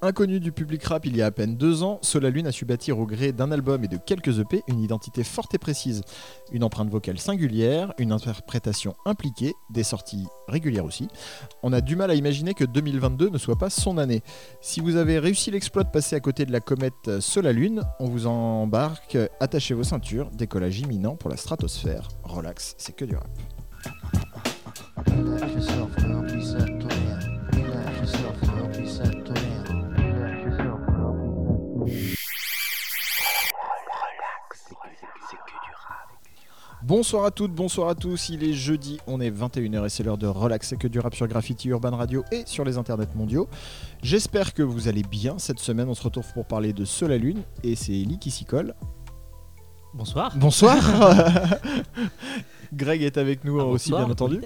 Inconnu du public rap il y a à peine deux ans, Solalune a su bâtir au gré d'un album et de quelques EP une identité forte et précise. Une empreinte vocale singulière, une interprétation impliquée, des sorties régulières aussi. On a du mal à imaginer que 2022 ne soit pas son année. Si vous avez réussi l'exploit de passer à côté de la comète Solalune, on vous embarque, attachez vos ceintures, décollage imminent pour la stratosphère. Relax, c'est que du rap. Relax yourself, to. Relax yourself, to. Relax yourself, to Bonsoir à toutes, bonsoir à tous, il est jeudi, on est 21h et c'est l'heure de relaxer que du rap sur Graffiti Urban Radio et sur les internets mondiaux. J'espère que vous allez bien cette semaine, on se retrouve pour parler de Sol Lune et c'est Ellie qui s'y colle. Bonsoir. Bonsoir Greg est avec nous Ah, aussi bonsoir, bien entendu.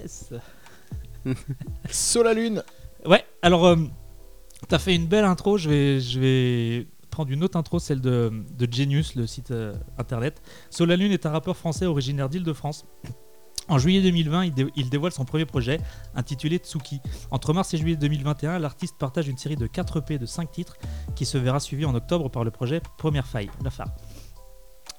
politesse. Sol Lune Ouais, alors euh, t'as fait une belle intro, je vais, prendre une autre intro, celle de, Genius, le site euh, internet. Solalune est un rappeur français originaire d'Île-de-France. En juillet 2020, il, dé- il dévoile son premier projet, intitulé Tsuki. Entre mars et juillet 2021, l'artiste partage une série de 4 EP de 5 titres qui se verra suivi en octobre par le projet Première Faille, la phare.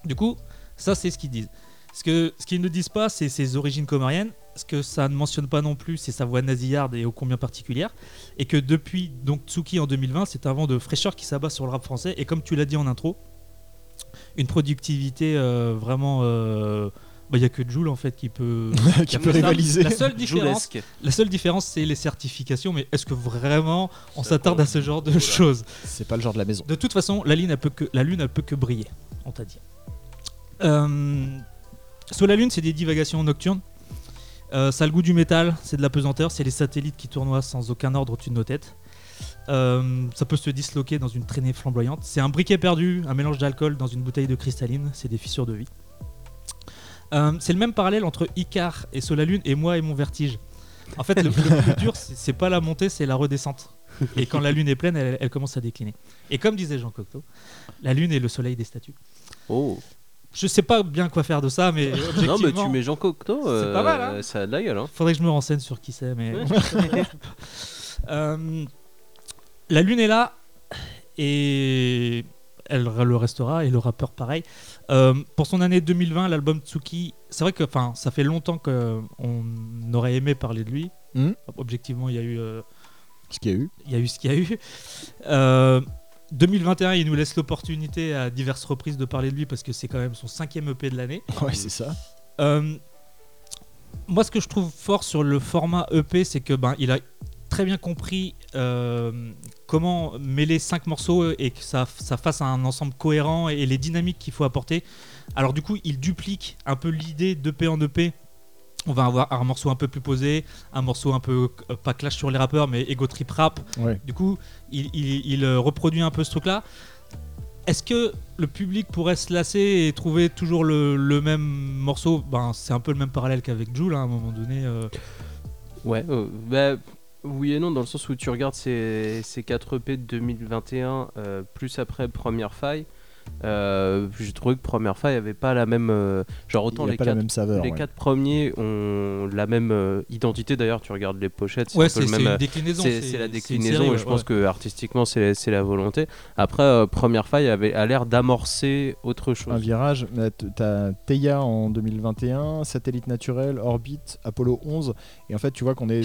Du coup, ça c'est ce qu'ils disent. Ce que- ce qu'ils ne disent pas, c'est ses origines comoriennes. Ce que ça ne mentionne pas non plus, c'est sa voix nasillarde et ô combien particulière. Et que depuis donc Tsuki en 2020, c'est un vent de fraîcheur qui s'abat sur le rap français. Et comme tu l'as dit en intro, une productivité euh, vraiment. euh, bah, Il n'y a que Joule en fait qui peut, qui peut rivaliser. La seule différence, Joulesque. la seule différence, c'est les certifications. Mais est-ce que vraiment on s'attarde à ce genre de choses C'est pas le genre de la maison. de toute façon, la lune, elle peut que, la lune, elle peut que briller, on t'a dit. Euh, la lune, c'est des divagations nocturnes. Euh, ça a le goût du métal, c'est de la pesanteur, c'est les satellites qui tournoient sans aucun ordre au-dessus de nos têtes. Euh, ça peut se disloquer dans une traînée flamboyante. C'est un briquet perdu, un mélange d'alcool dans une bouteille de cristalline, c'est des fissures de vie. Euh, c'est le même parallèle entre Icar et Solalune et moi et mon vertige. En fait, le, le plus dur, c'est c'est pas la montée, c'est la redescente. Et quand la lune est pleine, elle, elle commence à décliner. Et comme disait Jean Cocteau, la lune est le soleil des statues. Oh. Je sais pas bien quoi faire de ça, mais Non, mais tu mets Jean Cocteau, C'est pas mal, hein. euh, ça a de la gueule. Hein. faudrait que je me renseigne sur qui c'est. Mais. Euh, la lune est là et elle le restera et le rappeur pareil. Euh, pour son année 2020, l'album Tsuki, c'est vrai que enfin ça fait longtemps qu'on aurait aimé parler de lui. Mhm. Objectivement, il y a eu euh, Ce qu'il y a eu. il y a eu ce qu'il y a eu. Euh, 2021, il nous laisse l'opportunité à diverses reprises de parler de lui parce que c'est quand même son cinquième EP de l'année. Ouais, c'est ça. Euh, moi, ce que je trouve fort sur le format EP, c'est que ben, il a très bien compris euh, comment mêler cinq morceaux et que ça, ça fasse un ensemble cohérent et les dynamiques qu'il faut apporter. Alors du coup, il duplique un peu l'idée d'EP en EP. On va avoir un morceau un peu plus posé, un morceau un peu euh, pas clash sur les rappeurs, mais ego trip rap. Ouais. Du coup, il, il- il, euh, reproduit un peu ce truc-là. Est-ce que le public pourrait se lasser et trouver toujours le, le même morceau? Ben, C'est un peu le même parallèle qu'avec Joule hein, à un moment donné. euh. Ouais, euh, bah, oui et non, dans le sens où tu regardes ces, ces 4 EP de 2021, euh, plus après Première Faille, euh, j'ai trouvé que Première Faille avait pas la même. euh, genre, Il autant les pas la 4 même saveur. les ouais. quatre premiers ont la même euh, identité d'ailleurs, tu regardes les pochettes, c'est Ouais, un même. une déclinaison. C'est c'est la déclinaison série, et ouais, je pense que artistiquement c'est c'est la volonté. Après, euh, Première Faille avait, a l'air d'amorcer autre chose. Un virage, t'as Theia en 2021, Satellite Naturel, Orbit, Apollo 11, et en fait tu vois qu'on est...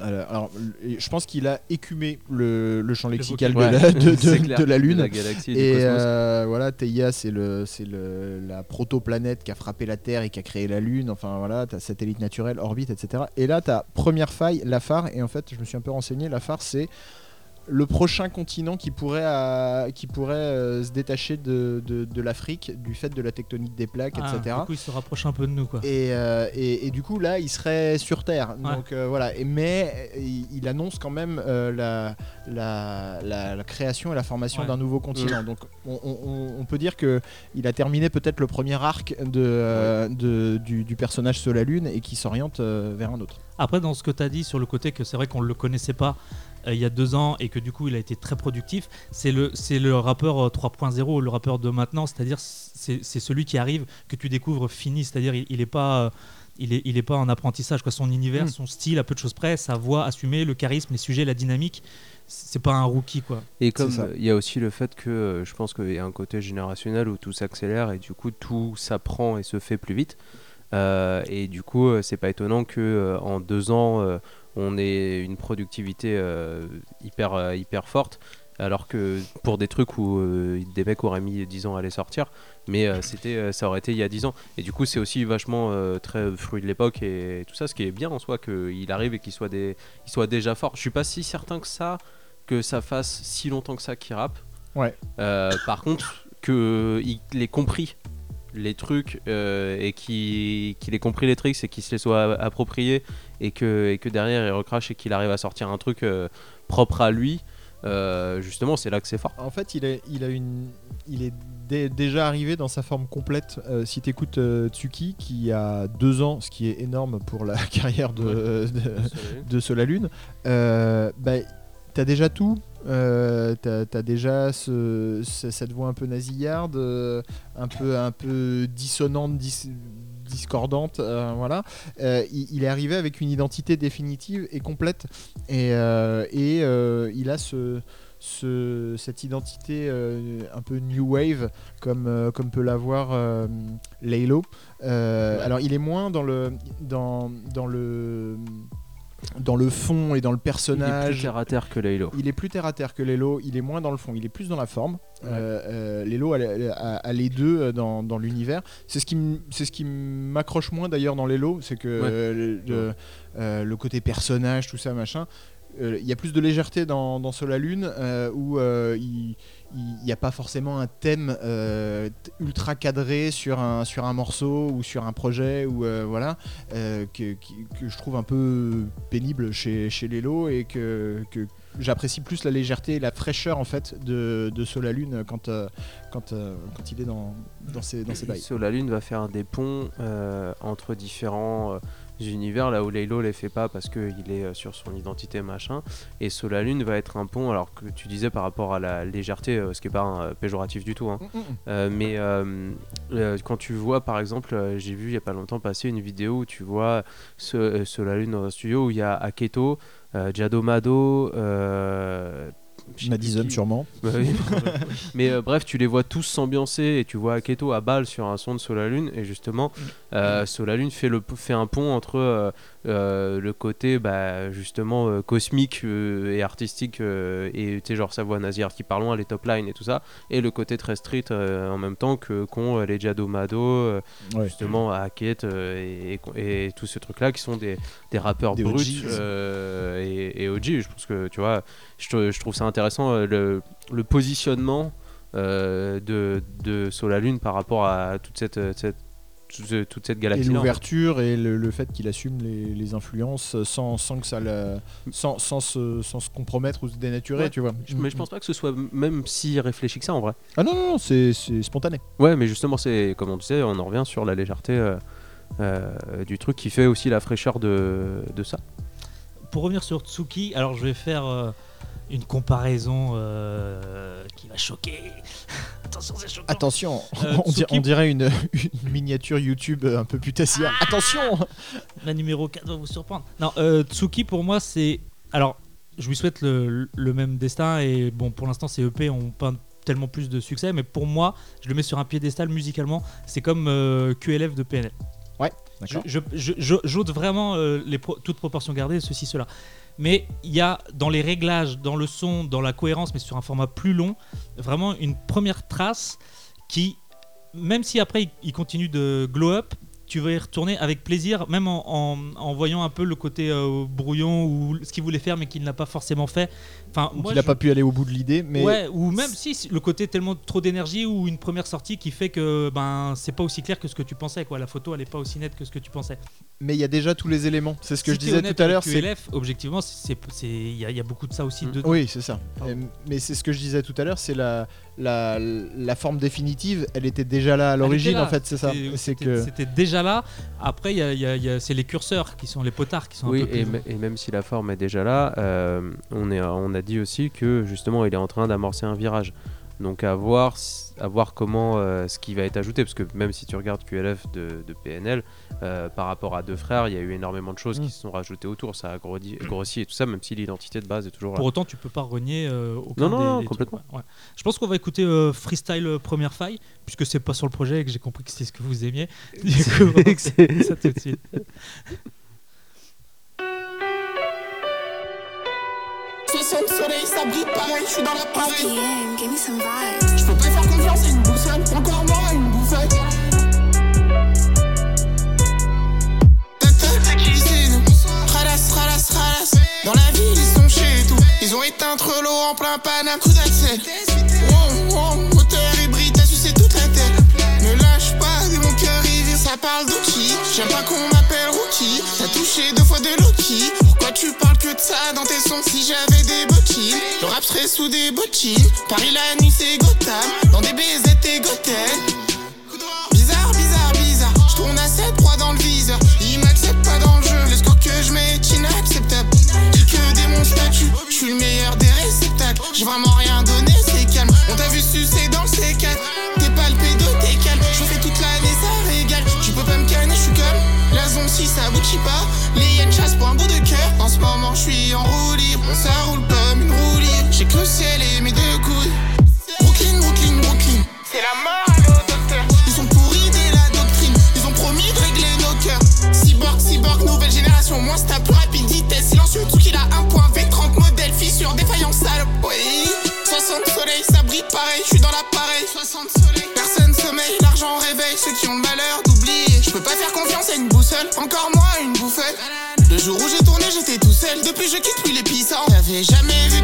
Alors, je pense qu'il a écumé le, le champ lexical de, la, de- c'est de- clair, de la Lune. de la galaxie et euh, voilà, Theia, c'est le, c'est le, la protoplanète qui a frappé la Terre et qui a créé la Lune. Enfin voilà, t'as satellite naturel, orbite, etc. Et là, t'as première faille, la phare. Et en fait, je me suis un peu renseigné. La phare, c'est le prochain continent qui pourrait, qui pourrait euh, se détacher de, de, de l'Afrique du fait de la tectonique des plaques, Ah, etc. Du coup, il se rapproche un peu de nous. Quoi. Et, euh, et, et du coup, là, il serait sur Terre. Ouais. Donc euh, voilà. Et, mais il, il annonce quand même euh, la, la, la- la création et la formation Ouais. d'un nouveau continent. Donc on, on- on- on peut dire que il a terminé peut-être le premier arc de, euh, de- du, du personnage sur la Lune et qui s'oriente euh, vers un autre. Après, dans ce que tu as dit sur le côté que c'est vrai qu'on ne le connaissait pas il y a deux ans et que du coup il a été très productif, c'est le, c'est le rappeur euh, 3.0, le rappeur de maintenant, c'est-à-dire c'est c'est celui qui arrive, que tu découvres fini, c'est-à-dire il, il est pas. euh, il est, il est pas en apprentissage. Quoi. Son univers, Mm. son style, à peu de choses près, sa voix assumée, le charisme, les sujets, la dynamique, c'est pas un rookie. quoi. Et comme ça. euh, il y a aussi le fait que euh, je pense qu'il y a un côté générationnel où tout s'accélère et du coup tout s'apprend et se fait plus vite. Euh, et du coup, euh, c'est pas étonnant que euh, en deux ans, euh, on ait une productivité euh, hyper euh, hyper forte. Alors que pour des trucs où euh, des mecs auraient mis 10 ans à les sortir, mais c'était, ça aurait été il y a 10 ans. Et du coup, c'est aussi vachement très fruit de l'époque et tout ça, ce qui est bien en soi qu'il arrive et qu'il soit, des, il soit déjà fort. Je suis pas si certain que ça, que ça fasse si longtemps que ça qu'il rappe. Ouais. Par contre, qu'il ait compris les trucs euh, et qu'il qu'il ait compris les tricks et qu'il se les soit appropriés et que, et que derrière il recrache et qu'il arrive à sortir un truc euh, propre à lui, euh, justement, c'est là que c'est fort. En fait, il est, il a une, il est dé- déjà arrivé dans sa forme complète. Euh, si tu écoutes Tsuki, qui a deux ans, ce qui est énorme pour la carrière de, de, de Solalune, euh, bah, t'as déjà tout. Euh, t'as t'as déjà ce- ce- cette voix un peu nasillarde, euh, un peu un peu dissonante, dis- discordante, euh, voilà. Euh, il, il est arrivé avec une identité définitive et complète, et, euh, et il a ce, ce- cette identité euh, un peu new wave comme, euh, comme peut l'avoir euh, Laylo. Ouais. Alors il est moins dans le dans, dans le dans le fond et dans le Il est plus personnage. terre à terre que Laylo. Il est plus terre à terre que Lelo, il est moins dans le fond, il est plus dans la forme. Ouais. Euh, euh, Lelo a, a- a les deux euh, dans, dans l'univers. C'est ce qui m- c'est ce qui m'accroche moins d'ailleurs dans Lelo, c'est que Ouais. le, le- euh, le côté personnage, tout ça, machin. Euh, Il y a plus de légèreté dans, dans Sol à Lune euh, où euh, il n'y a pas forcément un thème euh, ultra cadré sur un, sur un morceau ou sur un projet ou euh, voilà euh, que, je trouve un peu pénible chez, chez Lelo et que, que j'apprécie plus la légèreté et la fraîcheur en fait de, de Sol à Lune quand, quand, quand il est dans, dans ses, dans ses bails. Solalune va faire des ponts entre différents univers, là où Laylo les fait pas parce qu'il est euh, sur son identité machin. Et Solalune va être un pont, alors que tu disais par rapport à la légèreté, euh, ce qui est pas un, euh, péjoratif du tout. hein. Euh, mais euh, euh, quand tu vois, par exemple, j'ai vu il y a pas longtemps passer une vidéo où tu vois ce, Solalune dans un studio où il y a Aketo, Jadomado, Madison qui. sûrement. Bah oui. Mais euh, bref, tu les vois tous s'ambiancer et tu vois Aketo à balle sur un son de Solalune et justement, euh, Solalune fait, le, fait un pont entre euh, le côté bah, justement euh, cosmique euh, et artistique euh, et tu sais, genre sa voix nasillarde qui parle loin, les top lines et tout ça, et le côté très street euh, en même temps que qu'ont euh, les Jadomado, euh, Ouais. justement euh, et, et, et tout ce truc là qui sont des, des rappeurs Des bruts euh, et, et OG. Je pense que tu vois, je, trou- je trouve ça intéressant euh, le, le positionnement euh, de, de Solalune par rapport à toute cette, cette, toute, ce- toute cette Et galaxie. l'ouverture et le, le fait qu'il assume les, les influences sans, sans que ça le- sans, sans, se, sans se compromettre ou se dénaturer, Ouais. tu vois. Mais je pense pas que ce soit même si réfléchi que ça en vrai. Ah non, non, non, c'est c'est spontané. Ouais, mais justement, c'est comme on disait, on en revient sur la légèreté euh, euh, du truc qui fait aussi la fraîcheur de, de ça. Pour revenir sur Tsuki, alors je vais faire euh, une comparaison euh, qui va choquer. Attention, c'est choquant. Attention, Euh, on, dirait une, une miniature YouTube un peu putassière. Attention La numéro 4 va vous surprendre. Non, euh, Tsuki pour moi c'est. Alors, je lui souhaite le, le même destin et bon, pour l'instant ces EP ont pas tellement plus de succès, mais pour moi, je le mets sur un piédestal musicalement. C'est comme euh, QLF de PNL. Je, D'accord. je, je- vraiment les pro- toutes proportions gardées, ceci, cela. Mais il y a dans les réglages, dans le son, dans la cohérence, mais sur un format plus long, vraiment une première trace qui, même si après il, continue de glow up, tu vas y retourner avec plaisir, même en, en- en voyant un peu le côté euh, brouillon ou ce qu'il voulait faire mais qu'il n'a pas forcément fait. Enfin, Ou qu'il n'a je- pas pu aller au bout de l'idée, mais Ouais, ou même si le côté tellement trop d'énergie ou une première sortie qui fait que ben c'est pas aussi clair que ce que tu pensais quoi. La photo elle est pas aussi nette que ce que tu pensais. mais il y a déjà tous les éléments. C'est ce que Si je disais tout à l'heure. c'est- objectivement, il y, y a beaucoup de ça aussi Mm. dedans. Oui, c'est ça. Pardon. Mais c'est ce que je disais tout à l'heure, c'est la, la, la forme définitive, elle était déjà là à l'origine en fait, c'est ça. C'était- c'était déjà là. Après, c'est les curseurs qui sont les potards qui sont Oui, un peu et, plus. et même si la forme est déjà là, euh, on, est, on a dit aussi que justement il est en train d'amorcer un virage. Donc à voir, à voir comment euh, ce qui va être ajouté, parce que même si tu regardes QLF de, de PNL, euh, par rapport à deux frères, il y a eu énormément de choses Mm. qui se sont rajoutées autour. Ça a grossi, grossi et tout ça, même si l'identité de base est toujours là. Pour autant, tu peux pas renier euh, aucun Non, non, des- non, des trucs, complètement. ouais, ouais. Je pense qu'on va écouter euh, Freestyle Première Faille, puisque c'est pas sur le projet et que j'ai compris que c'est ce que vous aimiez. Du coup, ça tout de suite. Soixante soleil, ça brille pareil, je suis dans la parade. SDM, give me some vibes. Je peux pas faire confiance à une boussole, encore moins à une bouffette. Ralasse, ralasse, ralasse. Dans la ville, ils sont chez tout. Ils ont éteint l'eau en plein Paname, coup d'accès. Wow, wow, moteur hybride, t'as sucé toute la tête. Ne lâche pas, de mon cœur il vire, ça parle d'outil. J'aime pas qu'on m'appelle rookie. T'as touché deux fois de Loki. De ça dans tes sons si j'avais des bottines Le rap serait sous des bottines. Paris la nuit c'est Gotham. Dans des BZ et Gotham. Bizarre, bizarre, bizarre. Je tourne à 7-3 dans le viseur. Ils m'acceptent pas dans le jeu. Le score que je mets est inacceptable. Dis que des mon. Je suis le meilleur des réceptacles. J'ai vraiment rien donné, c'est calme. On t'a vu sucer dans le C4. T'es palpé de tes calmes. Je fais toute l'année, ça régale. Tu peux pas me canner, je suis comme la zone si ça aboutit pas. Les hyènes chassent pour un bout. En ce moment, je suis en roue libre. Ça roule comme Depuis, je quitte plus les puissants. J'avais jamais vu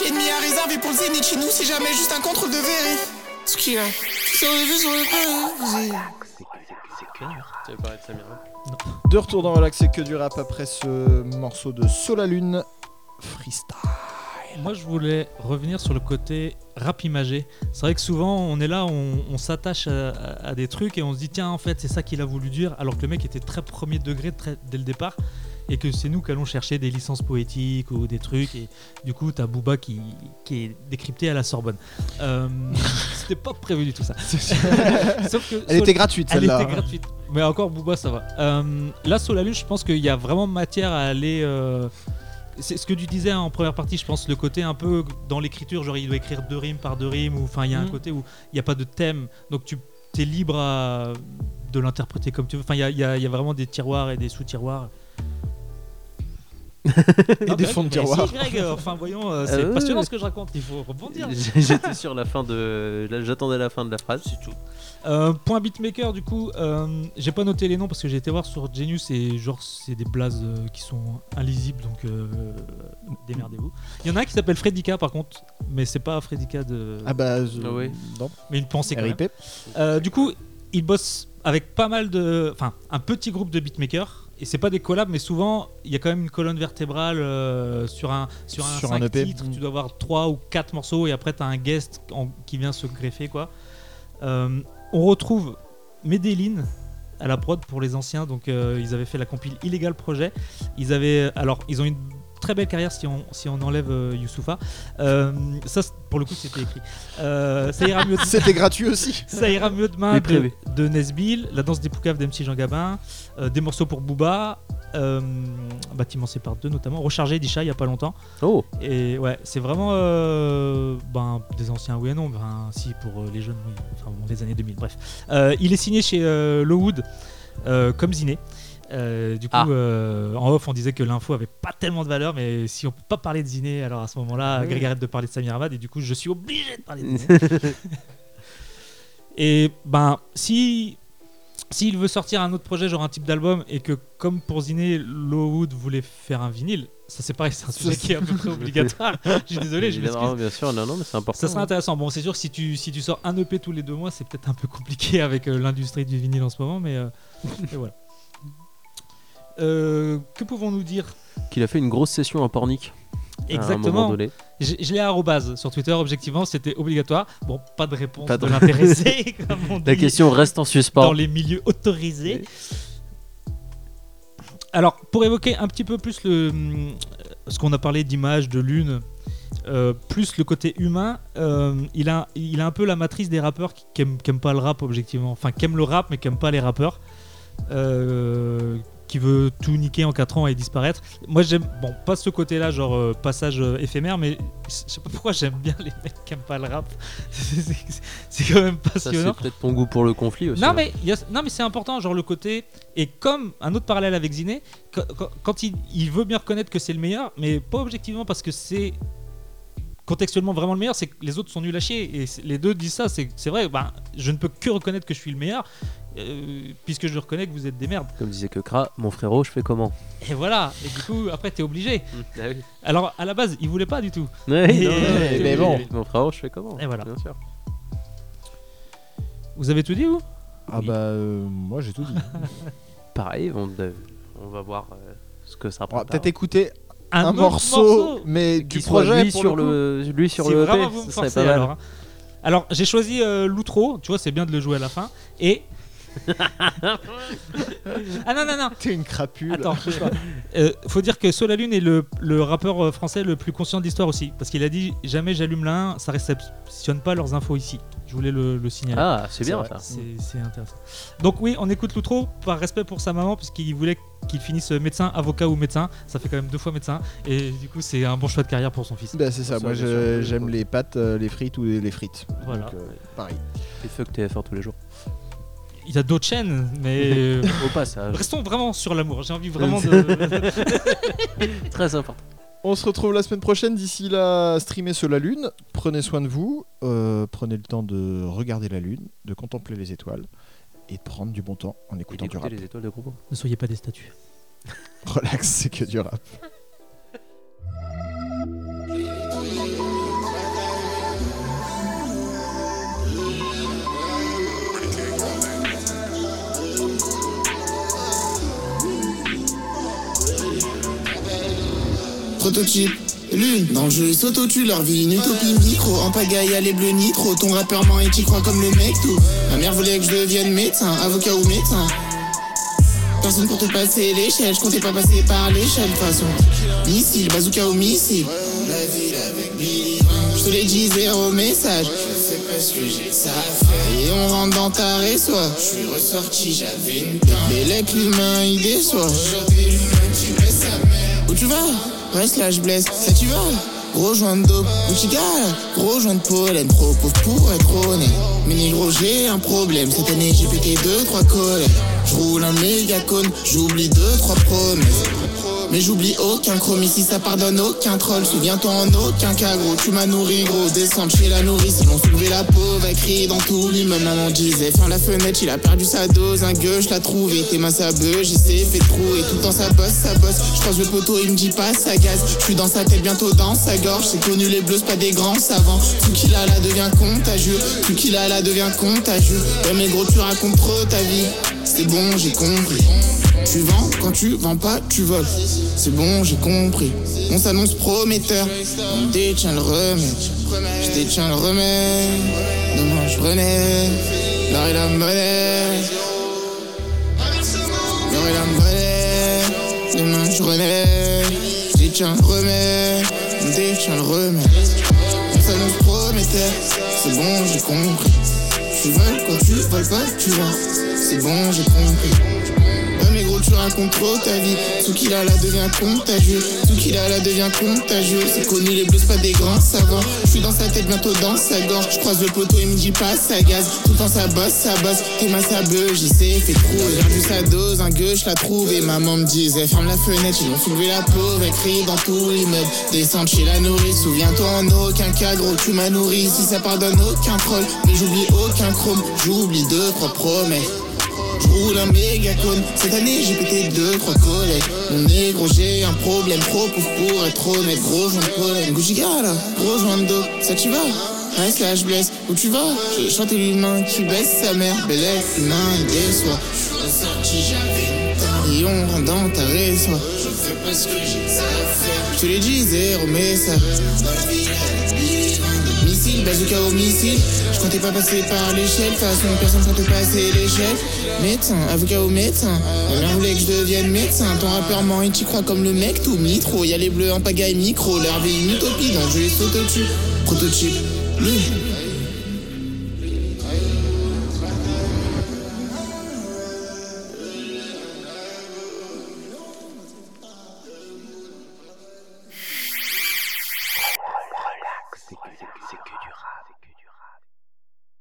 l'ennemi à réserver pour le zénith. Chez nous, c'est jamais juste un contrôle de vérif. Ce qui a. Sur les vues, sur les vues. Tu veux parler de Samir De retour dans Relax, c'est que du rap après ce morceau de Solalune freestyle. Moi, je voulais revenir sur le côté rap imagé. C'est vrai que souvent, on est là, on, on s'attache à, à- à des trucs et on se dit, tiens, en fait, c'est ça qu'il a voulu dire, alors que le mec était très premier degré très- dès le départ. Et que c'est nous qui allons chercher des licences poétiques ou des trucs. Et du coup, t'as Booba qui, qui est décrypté à la Sorbonne. Euh, C'était pas prévu du tout ça. Sauf que Elle était gratuite elle était gratuite. Mais encore Booba, ça va. Euh, là, Solalune, je pense qu'il y a vraiment matière à aller. euh, C'est ce que tu disais en première partie, je pense, le côté un peu dans l'écriture, genre il doit écrire deux rimes par deux rimes, ou enfin il y a un Mm. côté où il n'y a pas de thème, donc tu es libre à- de l'interpréter comme tu veux. Enfin, il y y y a vraiment des tiroirs et des sous-tiroirs. Et des fonds de tiroir. Si, Greg, enfin voyons, euh, c'est Ah passionnant ce que je raconte, il faut rebondir. J'étais sur la fin de. J'attendais la fin de la phrase. C'est tout. Euh, point beatmaker du coup, euh, j'ai pas noté les noms parce que j'ai été voir sur Genius et genre c'est des blazes qui sont illisibles donc euh, démerdez-vous. Il y en a un qui s'appelle Fredika par contre, mais c'est pas Fredika de. Ah bah, je- Ah ouais. non. mais une pensée quand même. Euh, du coup, il bosse avec pas mal de. Enfin, un petit groupe de beatmakers. Et c'est pas des collabs, mais souvent, il y a quand même une colonne vertébrale euh, sur un, sur un, Sur un cinq EP. titres. Mm. Tu dois avoir 3 ou 4 morceaux et après, tu as un guest en- qui vient se greffer. quoi. Euh, on retrouve Medellin à la prod pour les anciens. Donc, euh, ils avaient fait la compile Illegal Projet. Ils avaient. Alors, ils ont une très belle carrière si on, si on enlève euh, Youssoufa. Euh, ça, pour le coup, c'était écrit. Euh, ça ira mieux. de- C'était gratuit aussi. ça ira mieux demain de, de Nesbill, La danse des poucaves d'MC Jean Gabin, euh, des morceaux pour Booba, euh, Bâtiment C par deux notamment, Rechargé d'Isha il y a pas longtemps. Oh, Et ouais, c'est vraiment euh, ben, des anciens, oui et non, ben, si pour euh, les jeunes, oui, enfin bon, les années 2000, bref. Euh, il est signé chez euh, Lowood euh, comme Ziné. Euh, du coup, Ah. euh, en off, on disait que l'info avait pas tellement de valeur, mais si on peut pas parler de Ziné, alors à ce moment-là, Oui. Greg arrête de parler de Samir Hamad, et du coup, je suis obligé de parler de Ziné. et ben, si s'il veut sortir un autre projet, genre un type d'album, et que comme pour Ziné, Lowood voulait faire un vinyle, ça c'est pareil, c'est un sujet qui est à peu près obligatoire. Je suis désolé, je m'excuse. bien sûr, non, non, mais c'est important. Ça serait intéressant. Bon, c'est sûr que si tu, si tu sors un EP tous les deux mois, c'est peut-être un peu compliqué avec euh, l'industrie du vinyle en ce moment, mais, euh, mais voilà. Euh, que pouvons-nous dire Qu'il a fait une grosse session à Pornic. À un moment exactement. Je, je l'ai à arrobase sur Twitter, objectivement, c'était obligatoire. Bon, pas de réponse Pas de- de l'intéressé, La question reste en dans suspens. les milieux autorisés. Alors, pour évoquer un petit peu plus le, ce qu'on a parlé d'image, de lune, euh, plus le côté humain, euh, il, a, il a un peu la matrice des rappeurs qui, qui aiment, qui aiment pas le rap objectivement. Enfin, qui aiment le rap mais qui aiment pas les rappeurs. Euh, qui veut tout niquer en 4 ans et disparaître. Moi j'aime, bon, pas ce côté-là, genre euh, passage euh, éphémère, mais je sais pas pourquoi j'aime bien les mecs qui aiment pas le rap. C'est- quand même Ça, c'est passionnant. peut-être ton goût pour le conflit aussi. Non hein. mais, il y a- non mais c'est important, genre le côté... Et comme un autre parallèle avec Ziné, quand, il, il veut bien reconnaître que c'est le meilleur, mais pas objectivement parce que c'est contextuellement vraiment le meilleur, c'est que les autres sont nuls à chier. Et les deux disent ça, c'est c'est vrai, ben, je ne peux que reconnaître que je suis le meilleur, euh, puisque je reconnais que vous êtes des merdes. Comme disait que Kra, mon frérot, je fais comment? Et voilà, et du coup, après t'es obligé. Ah oui. Alors à la base, il voulait pas du tout. Non, non, mais mais bon. Mon frérot, je fais comment? Et voilà. Bien sûr. Vous avez tout dit vous? Ah Oui. bah euh, moi j'ai tout dit. Pareil, on, euh, on va voir euh, ce que ça On va prépare. peut-être écouter un, morceau, mais du projet lui pour sur le coup. lui sur Si le vraiment EP, vous me ça serait pas mal. alors. hein. Alors, j'ai choisi euh, l'outro, tu vois, c'est bien de le jouer à la fin. Et. ah non, non, non, T'es une crapule. attends, pas. Euh, faut dire que Solalune est le, le rappeur euh, français le plus conscient de l'histoire aussi. Parce qu'il a dit jamais j'allume la 1, ça réceptionne pas leurs infos ici. Je voulais le, le signaler. Ah, c'est bien vrai. ça. C'est intéressant. Donc oui, on écoute l'outro par respect pour sa maman puisqu'il voulait qu'il finisse médecin, avocat ou médecin. Ça fait quand même deux fois médecin et du coup c'est un bon choix de carrière pour son fils. Bah c'est ça, moi j'aime les pâtes, euh, les frites ou les, les frites. Voilà. Donc, euh, pareil. Et fuck TF1 tous les jours. Il y a d'autres chaînes, mais Au passage. restons vraiment sur l'amour. J'ai envie vraiment de. Très important. On se retrouve la semaine prochaine. D'ici là, streamez sur la lune. Prenez soin de vous. euh, prenez le temps de regarder la lune, de contempler les étoiles et de prendre du bon temps en Et écoutant du rap. les étoiles de groupe. ne soyez pas des statues. Relax, c'est que du rap. Lune, dans le jeu, ils s'auto-tuent leur vie, une utopie micro, en pagaille, à les bleus nitro, ton rappeur ment et t'y crois comme le mec tout. Ma mère voulait que je devienne médecin, avocat ou médecin. Personne pour te passer l'échelle, je comptais pas passer par l'échelle de façon. Missile, bazooka au missile. La ville avec Billy. Je te l'ai dit, zéro message. Parce que j'ai ça à faire. Et on rentre dans ta résoie. Je suis ressorti, j'avais une dent. Mais l'être l'humain, il déçoit. Aujourd'hui, l'humain sa mère. Où tu vas? Reste là, je blesse. Ça tu vas Gros joint de dope, Bouchiga, gros joint de pollen, trop pauvre pour être honnête. Mais négro, j'ai un problème. Cette année, j'ai pété deux, trois collègues. Je roule un méga cône, j'oublie deux, trois promesses. Mais j'oublie aucun chrome ici, ça pardonne aucun troll. Souviens-toi en aucun cas, gros. Tu m'as nourri, gros. Descendre chez la nourrice, ils l'ont soulevé la pauvre. Elle crié dans tout l'immeuble. Maman disait, ferme la fenêtre, il a perdu sa dose. Un gueux, je l'ai trouvé. Tes mains, beuh, j'ai essayé, fait trou. Et tout le temps, ça bosse, ça bosse. Je croise le poteau, il me dit pas, ça gaz. Je suis dans sa tête, bientôt dans sa gorge. C'est connu les bleus, pas des grands savants. Tout qu'il a là devient contagieux. Tout qu'il a là devient contagieux. Ouais, mais gros, tu racontes trop ta vie. C'est bon, j'ai compris. Tu vends, quand tu vends pas, tu voles. C'est bon, j'ai compris. On s'annonce prometteur. On détient le remède. Je détiens le remède. Demain je renais. Et la monnaie. L'art et la monnaie. Demain je renais. Je détiens tiens le remède, on détient le remède. Ça nous promettait, c'est bon, j'ai compris. Tu voles quand tu voles pas, tu vas. C'est bon, j'ai compris. Tu racontes trop ta vie. Tout qu'il a là devient contagieux. Tout qu'il a là devient contagieux. C'est connu, les bleus, c'est pas des grands savants. Je suis dans sa tête, bientôt dans sa gorge. Je croise le poteau, il me dit pas ça gaz. Tout le temps, ça bosse, ça bosse. T'es ma sabeuse, j'y sais, fait trop. J'ai vu sa dose, un gueux, je la trouve. Et maman me disait, ferme la fenêtre, ils vont soulever la pauvre. Crie dans tout l'immeuble. Descendre chez la nourrice. Souviens-toi en aucun cas, gros, tu m'as nourri. Si ça pardonne aucun troll. Mais j'oublie aucun chrome. J'oublie deux, trois promesses. Je roule un méga cône. Cette année, j'ai pété deux, trois collègues. Mon négro, j'ai un problème trop pauvre pour être honnête. Gros joint de pollen, Gucci là, gros joint de dos. Ça, tu vas Ouais, slash blesse, où tu vas? Je chante l'humain qui baisse sa mère. Bel être humain, déçoit. Je suis ressorti, une temps. Et on rentre dans ta. Je fais pas ce que j'ai ça à faire. Je te l'ai dit, zéro message. Missile, bazooka au missile. Je comptais pas passer par l'échelle. Façon, personne compte passer l'échelle. Médecin, avocat au médecin. Ma mère voulait que je devienne médecin. Ton rappeur ment et t'y crois comme le mec, tout mitro. Y'a les bleus en pagaille micro. Leur vie une utopie dans le jeu s'auto-tue. Prototype. Lui.